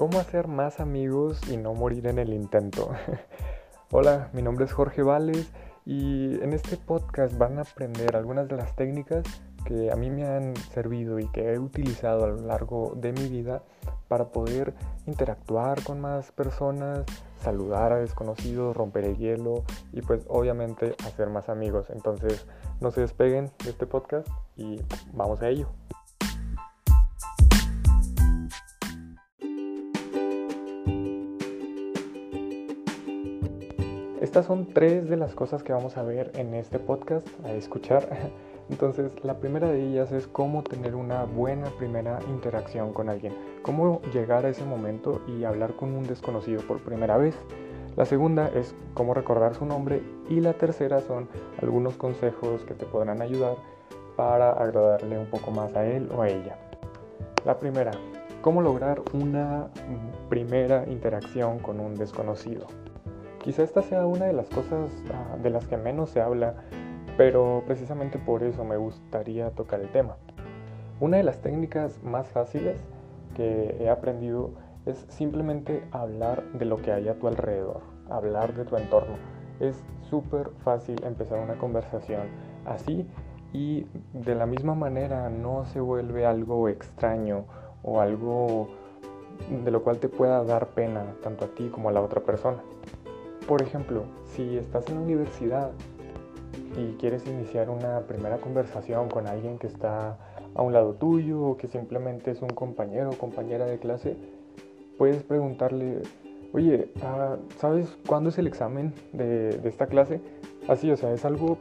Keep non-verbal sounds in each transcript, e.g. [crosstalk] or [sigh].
¿Cómo hacer más amigos y no morir en el intento? [laughs] Hola, mi nombre es Jorge Vales y en este podcast van a aprender algunas de las técnicas que a mí me han servido y que he utilizado a lo largo de mi vida para poder interactuar con más personas, saludar a desconocidos, romper el hielo y pues obviamente hacer más amigos. Entonces no se despeguen de este podcast y vamos a ello. Estas son tres de las cosas que vamos a ver en este podcast, a escuchar. [laughs] Entonces, la primera de ellas es cómo tener una buena primera interacción con alguien, cómo llegar a ese momento y hablar con un desconocido por primera vez. La segunda es cómo recordar su nombre y la tercera son algunos consejos que te podrán ayudar para agradarle un poco más a él o a ella. La primera, cómo lograr una primera interacción con un desconocido. Quizá esta sea una de las cosas ah, de las que menos se habla pero precisamente por eso me gustaría tocar el tema. Una de las técnicas más fáciles que he aprendido es simplemente hablar de lo que hay a tu alrededor, hablar de tu entorno. Es súper fácil empezar una conversación así y de la misma manera no se vuelve algo extraño o algo de lo cual te pueda dar pena tanto a ti como a la otra persona. Por ejemplo, si estás en la universidad y quieres iniciar una primera conversación con alguien que está a un lado tuyo o que simplemente es un compañero o compañera de clase, puedes preguntarle, oye, ah, ¿sabes cuándo es el examen de, esta clase? Así, o sea, es algo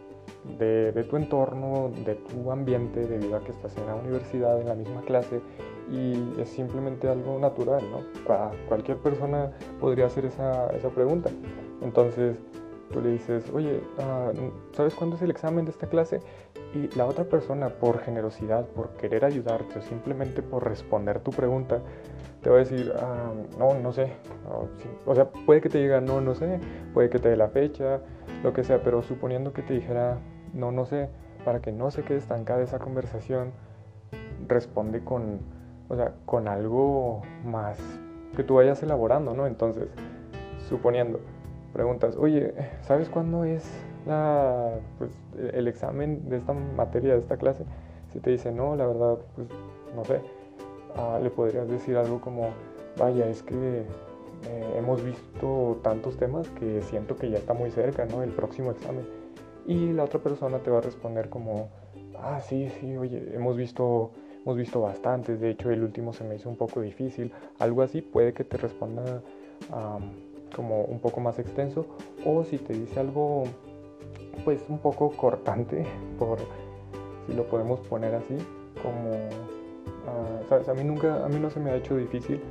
de, tu entorno, de tu ambiente, debido a que estás en la universidad, en la misma clase, y es simplemente algo natural, ¿no? cualquier persona podría hacer esa, esa pregunta. Entonces, tú le dices, oye, ah, ¿sabes cuándo es el examen de esta clase? Y la otra persona, por generosidad, por querer ayudarte o simplemente por responder tu pregunta, te va a decir, ah, no, no sé. O sea, puede que te diga, no, no sé, puede que te dé la fecha, lo que sea, pero suponiendo que te dijera, no, no sé, para que no se quede estancada esa conversación, responde con, o sea, con algo más que tú vayas elaborando, ¿no? Entonces, suponiendo, preguntas, oye, ¿sabes cuándo es la, pues, el examen de esta materia, de esta clase? Si te dice, no, la verdad, pues no sé, ah, le podrías decir algo como, vaya, es que eh, hemos visto tantos temas que siento que ya está muy cerca, ¿no? El próximo examen. Y la otra persona te va a responder como, ah, sí, sí, oye, hemos visto, hemos visto bastantes, de hecho el último se me hizo un poco difícil, algo así puede que te responda como un poco más extenso o si te dice algo pues un poco cortante [laughs] por si lo podemos poner así como ah, sabes a mí nunca a mí no se me ha hecho difícil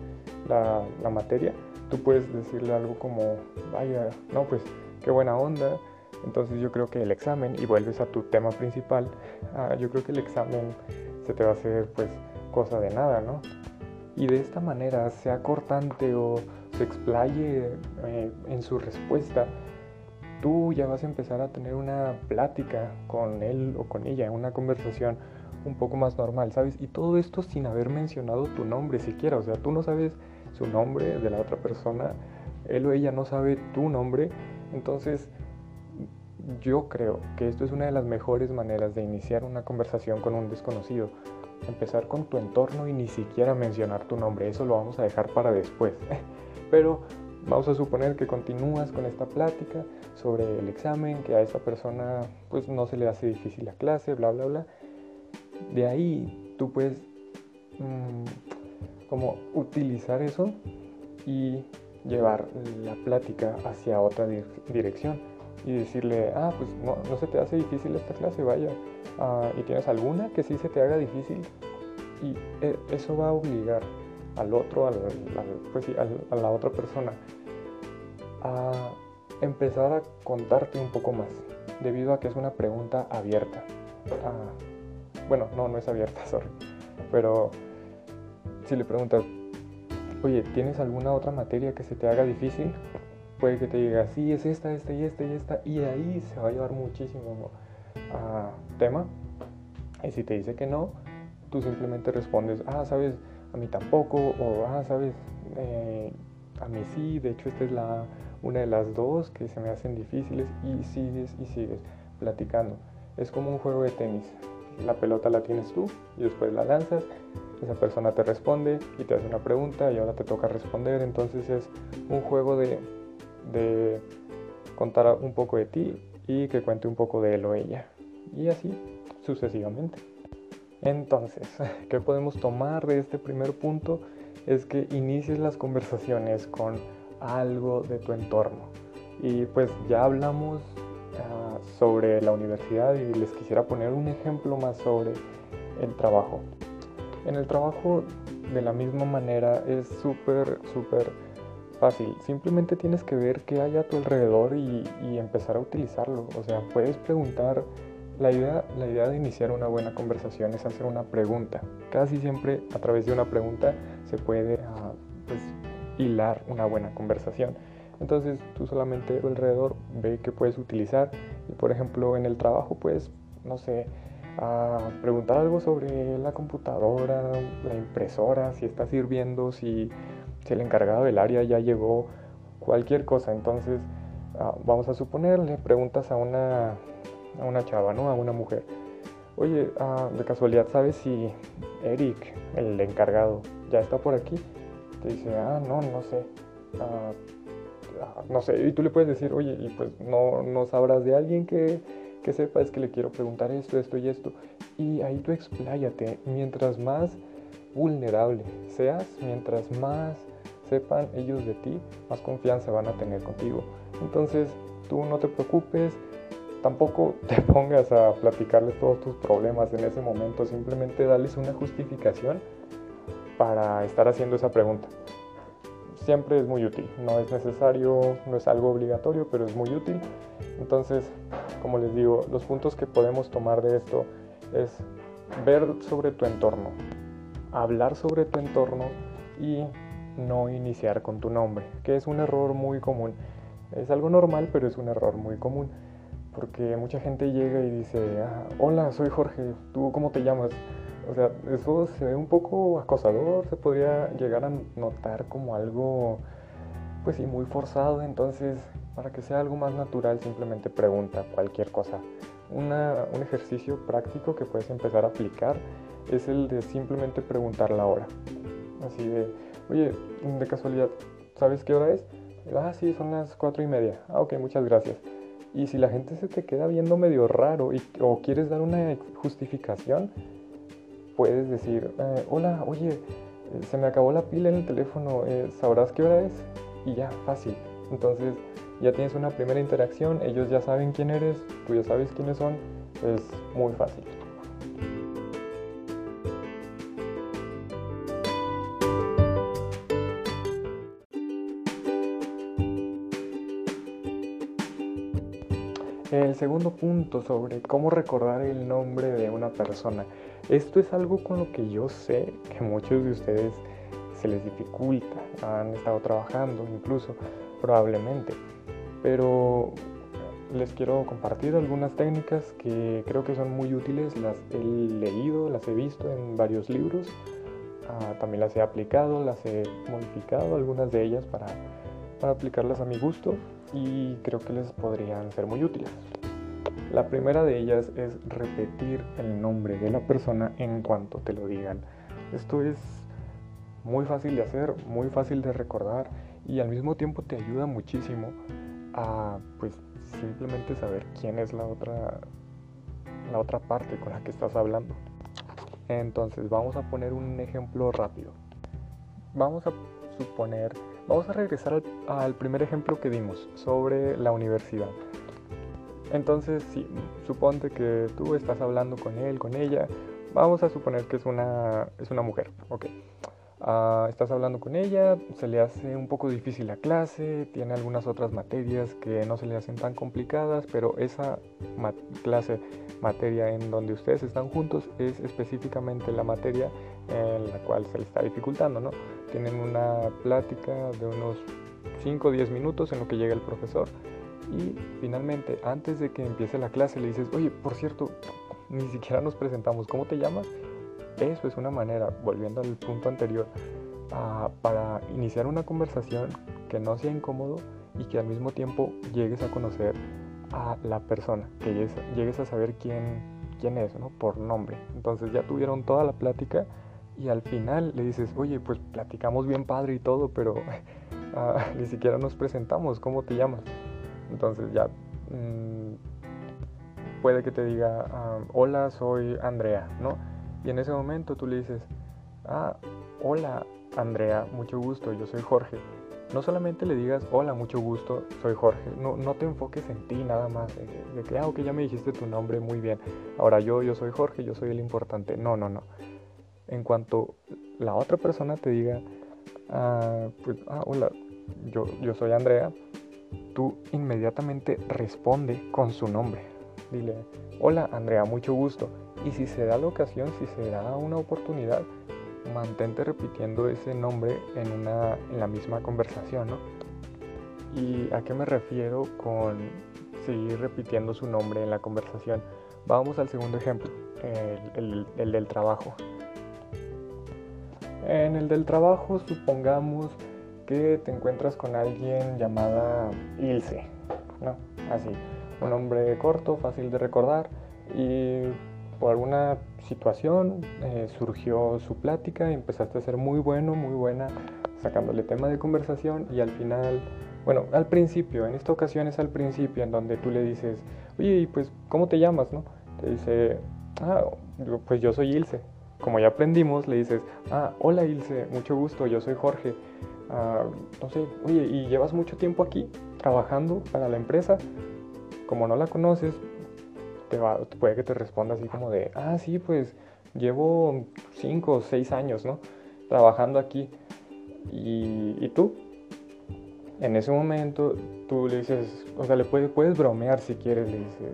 la, materia. Tú puedes decirle algo como vaya no pues qué buena onda entonces yo creo que el examen y vuelves a tu tema principal ah, yo creo que el examen se te va a hacer pues cosa de nada no y de esta manera sea cortante o se explaye eh, en su respuesta, tú ya vas a empezar a tener una plática con él o con ella, una conversación un poco más normal, ¿sabes? Y todo esto sin haber mencionado tu nombre siquiera, o sea, tú no sabes su nombre de la otra persona, él o ella no sabe tu nombre, entonces yo creo que esto es una de las mejores maneras de iniciar una conversación con un desconocido. Empezar con tu entorno y ni siquiera mencionar tu nombre, eso lo vamos a dejar para después. [laughs] Pero vamos a suponer que continúas con esta plática sobre el examen, que a esa persona pues no se le hace difícil la clase, bla, bla, bla. De ahí tú puedes mm, como utilizar eso y llevar la plática hacia otra dirección y decirle, ah, pues no, se te hace difícil esta clase, vaya, ah, y tienes alguna que sí se te haga difícil y eh, eso va a obligar al otro, pues a la otra persona, a empezar a contarte un poco más, debido a que es una pregunta abierta. Ah, bueno, no, no es abierta, [laughs] sorry. Pero si le preguntas, oye, ¿tienes alguna otra materia que se te haga difícil? Puede que te diga, sí, es esta, esta y esta y esta, y ahí se va a llevar muchísimo a tema. Y si te dice que no, tú simplemente respondes, ah, sabes, a mí tampoco, o, ah, sabes, eh, a mí sí, de hecho esta es la, una de las dos que se me hacen difíciles y sigues y sigues platicando. Es como un juego de tenis. La pelota la tienes tú y después la lanzas, esa persona te responde y te hace una pregunta y ahora te toca responder. Entonces es un juego de, de contar un poco de ti y que cuente un poco de él o ella. Y así sucesivamente. Entonces, [laughs] ¿qué podemos tomar de este primer punto? Es que inicies las conversaciones con algo de tu entorno. Y pues ya hablamos uh, sobre la universidad y les quisiera poner un ejemplo más sobre el trabajo. En el trabajo de la misma manera es súper, súper fácil. Simplemente tienes que ver qué hay a tu alrededor y empezar a utilizarlo. O sea, puedes preguntar la idea, la idea de iniciar una buena conversación es hacer una pregunta. Casi siempre a través de una pregunta se puede uh, pues, hilar una buena conversación. Entonces tú solamente alrededor ve qué puedes utilizar y por ejemplo en el trabajo pues, no sé, uh, preguntar algo sobre la computadora, la impresora, si está sirviendo, si, si el encargado del área ya llegó, cualquier cosa. Entonces uh, vamos a suponer, le preguntas a una a una chava, ¿no? A una mujer. Oye, ah, de casualidad, ¿sabes si Eric, el encargado, ya está por aquí? Te dice, ah, no, no sé. Ah, ah, no sé, y tú le puedes decir, oye, y pues no, no sabrás de alguien que, que sepa, es que le quiero preguntar esto, esto y esto. Y ahí tú expláyate. Mientras más vulnerable seas, mientras más sepan ellos de ti, más confianza van a tener contigo. Entonces, tú no te preocupes, tampoco [laughs] te pongas a platicarles todos tus problemas en ese momento, simplemente dales una justificación para estar haciendo esa pregunta. Siempre es muy útil, no es necesario, no es algo obligatorio, pero es muy útil. Entonces, como les digo, los puntos que podemos tomar de esto es ver sobre tu entorno, hablar sobre tu entorno y no iniciar con tu nombre, que es un error muy común. Es algo normal, pero es un error muy común porque mucha gente llega y dice, ah, hola, soy Jorge, ¿tú cómo te llamas? O sea, eso se ve un poco acosador, se podría llegar a notar como algo, pues muy forzado, entonces para que sea algo más natural simplemente pregunta cualquier cosa. un ejercicio práctico que puedes empezar a aplicar es el de simplemente preguntar la hora. Así de, oye, de casualidad, ¿sabes qué hora es? Ah, sí, son las cuatro y media. Ah, ok, muchas gracias. Y si la gente se te queda viendo medio raro y, o quieres dar una justificación, puedes decir, eh, hola, oye, eh, se me acabó la pila en el teléfono, eh, ¿sabrás qué hora es? Y ya, fácil. Entonces ya tienes una primera interacción, ellos ya saben quién eres, tú ya sabes quiénes son, es muy fácil. Segundo punto sobre cómo recordar el nombre de una persona. Esto es algo con lo que yo sé que muchos de ustedes se les dificulta, han estado trabajando incluso, probablemente. Pero les quiero compartir algunas técnicas que creo que son muy útiles, las he leído, las he visto en varios libros, ah, también las he aplicado, las he modificado, algunas de ellas para, para aplicarlas a mi gusto y creo que les podrían ser muy útiles. La primera de ellas es repetir el nombre de la persona en cuanto te lo digan. Esto es muy fácil de hacer, muy fácil de recordar y al mismo tiempo te ayuda muchísimo a pues simplemente saber quién es la otra la otra parte con la que estás hablando. Entonces, vamos a poner un ejemplo rápido. Vamos a suponer Vamos a regresar al, primer ejemplo que dimos sobre la universidad. Entonces, si suponte que tú estás hablando con él, con ella. Vamos a suponer que es una, es una mujer, ok. Ah, estás hablando con ella, se le hace un poco difícil la clase, tiene algunas otras materias que no se le hacen tan complicadas, pero esa clase, materia en donde ustedes están juntos es específicamente la materia en la cual se le está dificultando, ¿no? Tienen una plática de unos 5 o 10 minutos en lo que llega el profesor y finalmente, antes de que empiece la clase, le dices, oye, por cierto, ni siquiera nos presentamos, ¿cómo te llamas? Eso es una manera, volviendo al punto anterior, ah, para iniciar una conversación que no sea incómodo y que al mismo tiempo llegues a conocer a la persona, que llegues, a saber quién, quién es, ¿no? Por nombre. Entonces ya tuvieron toda la plática y al final le dices, oye, pues platicamos bien padre y todo, pero [laughs] ah, ni siquiera nos presentamos, ¿cómo te llamas? Entonces ya mm, puede que te diga, ah, hola, soy Andrea, ¿no? Y en ese momento tú le dices, ah, hola Andrea, mucho gusto, yo soy Jorge. No solamente le digas, hola, mucho gusto, soy Jorge. No, no te enfoques en ti nada más. De, que, ah, ok, ya me dijiste tu nombre, muy bien. Ahora yo, yo soy Jorge, yo soy el importante. No, no, no. En cuanto la otra persona te diga, ah, pues, ah, hola, yo, yo soy Andrea, inmediatamente responde con su nombre. Dile, hola Andrea, mucho gusto. Y si se da la ocasión, si se da una oportunidad, mantente repitiendo ese nombre en, una, en la misma conversación, ¿no? ¿Y a qué me refiero con seguir repitiendo su nombre en la conversación? Vamos al segundo ejemplo, el, el del trabajo. En el del trabajo, supongamos que te encuentras con alguien llamada Ilse, ¿no? Así, un nombre corto, fácil de recordar y por alguna situación eh, surgió su plática y empezaste a ser muy bueno, muy buena, sacándole tema de conversación y al final, bueno, al principio, en esta ocasión es al principio en donde tú le dices, oye, pues, ¿cómo te llamas, no? Te dice, ah, pues yo soy Ilse. Como ya aprendimos, le dices, ah, hola Ilse, mucho gusto, yo soy Jorge. Ah, no sé, oye, ¿y llevas mucho tiempo aquí trabajando para la empresa? Como no la conoces, te puede que te responda así como de, ah, sí, pues llevo 5 o 6 años, ¿no? Trabajando aquí. ¿Y, tú? En ese momento tú le dices, o sea, le puedes, puedes bromear si quieres, le dices,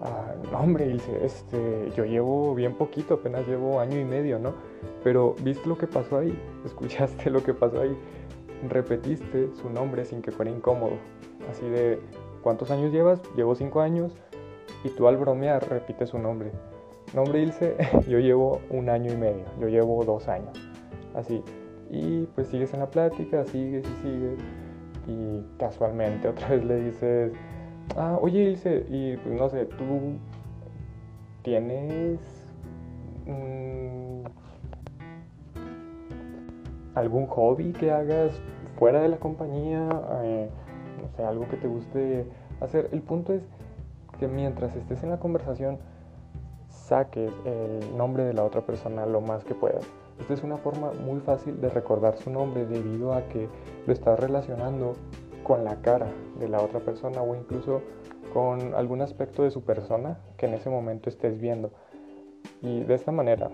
ah, no, hombre, dice, este, yo llevo bien poquito, apenas llevo año y medio, ¿no? Pero ¿viste lo que pasó ahí? [laughs] ¿Escuchaste lo que pasó ahí? Repetiste su nombre sin que fuera incómodo. Así de, ¿cuántos años llevas? Llevo 5 años y tú al bromear repites su nombre. Nombre Ilse, [laughs] yo llevo un año y medio, yo llevo dos años, así. Y pues sigues en la plática, sigues y sigues. Y casualmente otra vez le dices, ah, oye Ilse, y pues no sé, tú tienes algún hobby que hagas fuera de la compañía, eh, no sé, algo que te guste hacer. El punto es que mientras estés en la conversación saques el nombre de la otra persona lo más que puedas. Esta es una forma muy fácil de recordar su nombre debido a que lo estás relacionando con la cara de la otra persona o incluso con algún aspecto de su persona que en ese momento estés viendo. Y de esta manera,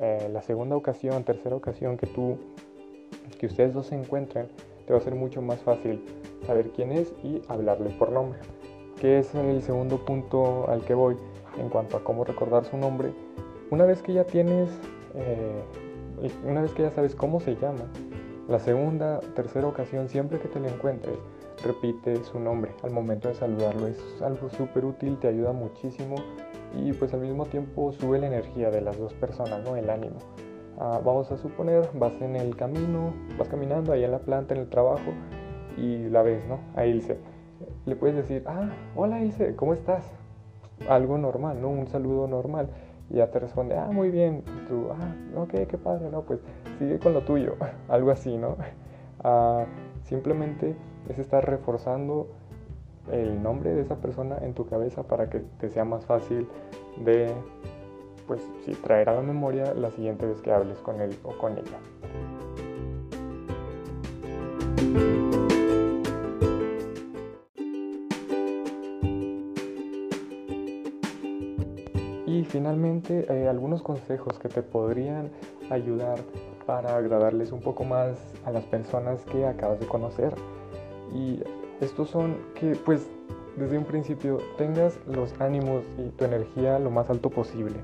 eh, la segunda ocasión, tercera ocasión que tú, que ustedes dos se encuentren, te va a ser mucho más fácil saber quién es y hablarle por nombre que es el segundo punto al que voy en cuanto a cómo recordar su nombre. Una vez que ya tienes, eh, una vez que ya sabes cómo se llama, la segunda, tercera ocasión, siempre que te lo encuentres, repite su nombre al momento de saludarlo. Es algo súper útil, te ayuda muchísimo y pues al mismo tiempo sube la energía de las dos personas, ¿no? El ánimo. Ah, vamos a suponer, vas en el camino, vas caminando ahí en la planta, en el trabajo y la ves, ¿no? Ahí dice le puedes decir, ah, hola Ilse, ¿cómo estás? Algo normal, ¿no? Un saludo normal. Y ya te responde, ah, muy bien. Y tú, ah, ok, qué padre, ¿no? Pues sigue con lo tuyo. [laughs] Algo así, ¿no? [laughs] Ah, simplemente es estar reforzando el nombre de esa persona en tu cabeza para que te sea más fácil de, pues, sí, traer a la memoria la siguiente vez que hables con él o con ella. Y finalmente, eh, algunos consejos que te podrían ayudar para agradarles un poco más a las personas que acabas de conocer. Y estos son que, pues, desde un principio tengas los ánimos y tu energía lo más alto posible.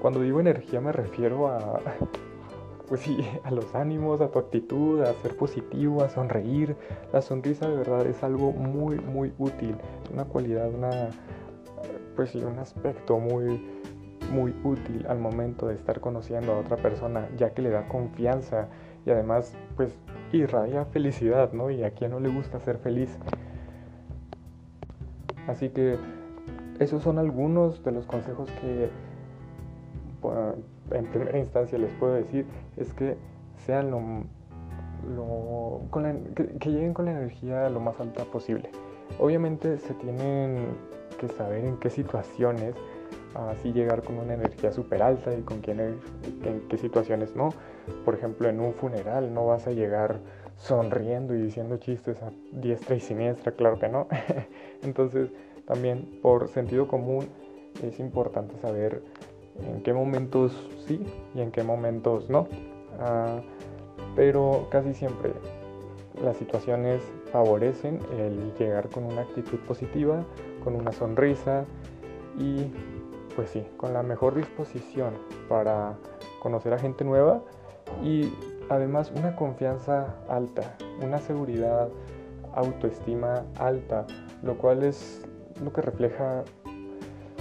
Cuando digo energía me refiero a, [laughs] pues sí, a los ánimos, a tu actitud, a ser positivo, a sonreír. La sonrisa de verdad es algo muy, muy útil, una cualidad, una, pues sí, un aspecto muy muy útil al momento de estar conociendo a otra persona, ya que le da confianza y además pues irradia felicidad, ¿no? Y a quien no le gusta ser feliz. Así que esos son algunos de los consejos que en primera instancia les puedo decir, es que sean lo, que, lleguen con la energía lo más alta posible. Obviamente se tienen que saber en qué situaciones así llegar con una energía súper alta y con quién, en qué situaciones no. Por ejemplo, en un funeral no vas a llegar sonriendo y diciendo chistes a diestra y siniestra, claro que no. [laughs] Entonces, también por sentido común es importante saber en qué momentos sí y en qué momentos no. Ah, pero casi siempre las situaciones favorecen el llegar con una actitud positiva, con una sonrisa y pues sí, con la mejor disposición para conocer a gente nueva y además una confianza alta, una seguridad, autoestima alta, lo cual es lo que refleja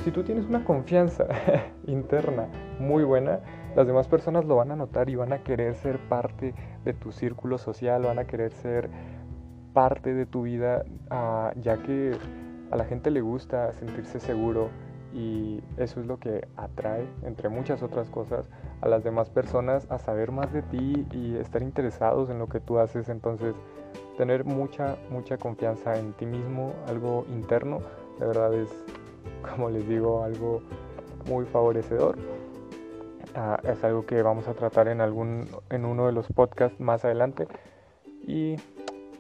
si tú tienes una confianza [laughs] interna muy buena, las demás personas lo van a notar y van a querer ser parte de tu círculo social, van a querer ser parte de tu vida, ah, ya que a la gente le gusta sentirse seguro y eso es lo que atrae, entre muchas otras cosas, a las demás personas a saber más de ti y estar interesados en lo que tú haces. Entonces, tener mucha, mucha confianza en ti mismo, algo interno, de verdad es [laughs] como les digo, algo muy favorecedor. Ah, es algo que vamos a tratar en, algún, en uno de los podcasts más adelante. Y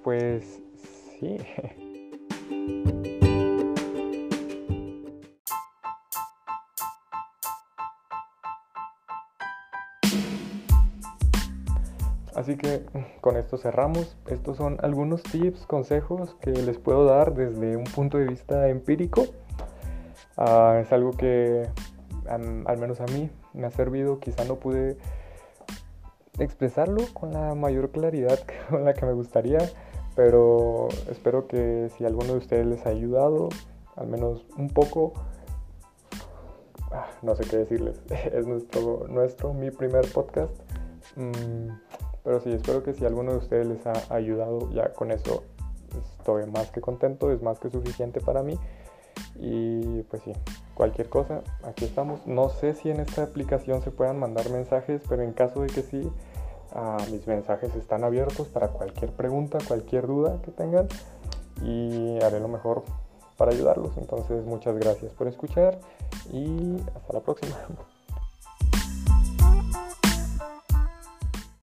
pues sí. [laughs] Así que con esto cerramos. Estos son algunos tips, consejos que les puedo dar desde un punto de vista empírico. Ah, es algo que al menos a mí me ha servido, quizá no pude expresarlo con la mayor claridad [laughs] con la que me gustaría, pero espero que si alguno de ustedes les ha ayudado, al menos un poco, ah, no sé qué decirles, [laughs] es nuestro, nuestro mi primer podcast, mm, pero sí, espero que si alguno de ustedes les ha ayudado, ya con eso estoy más que contento, es más que suficiente para mí. Y pues sí, cualquier cosa, aquí estamos. No sé si en esta aplicación se puedan mandar mensajes, pero en caso de que sí, ah, mis mensajes están abiertos para cualquier pregunta, cualquier duda que tengan y haré lo mejor para ayudarlos. Entonces muchas gracias por escuchar y hasta la próxima. [laughs]